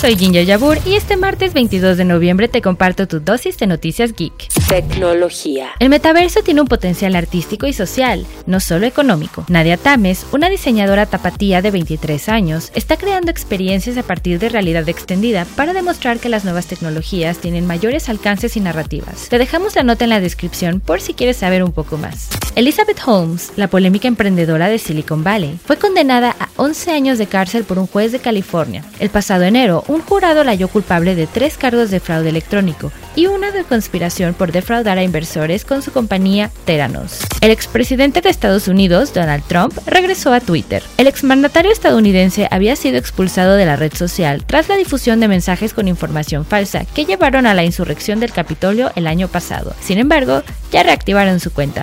Soy Ginger Yabur y este martes 22 de noviembre te comparto tu dosis de noticias geek. Tecnología. El metaverso tiene un potencial artístico y social, no solo económico. Nadia Tames, una diseñadora tapatía de 23 años, está creando experiencias a partir de realidad extendida para demostrar que las nuevas tecnologías tienen mayores alcances y narrativas. Te dejamos la nota en la descripción por si quieres saber un poco más. Elizabeth Holmes, la polémica emprendedora de Silicon Valley, fue condenada a 11 años de cárcel por un juez de California. El pasado enero, un jurado la halló culpable de tres cargos de fraude electrónico y una de conspiración por defraudar a inversores con su compañía Theranos. El expresidente de Estados Unidos, Donald Trump, regresó a Twitter. El exmandatario estadounidense había sido expulsado de la red social tras la difusión de mensajes con información falsa que llevaron a la insurrección del Capitolio el año pasado. Sin embargo, ya reactivaron su cuenta.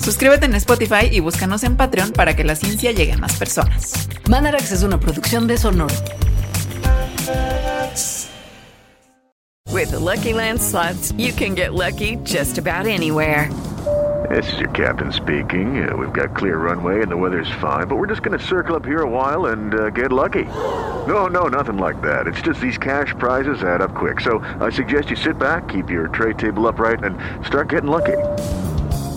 Suscríbete en Spotify y búscanos en Patreon para que la ciencia llegue a más personas. Mandarax es una producción de Sonoro. With the Lucky Land slots, you can get lucky just about anywhere. This is your captain speaking. Uh, we've got clear runway and the weather's fine, but we're just going to circle up here a while and uh, get lucky. No, no, nothing like that. It's just these cash prizes add up quick. So I suggest you sit back, keep your tray table upright, and start getting lucky.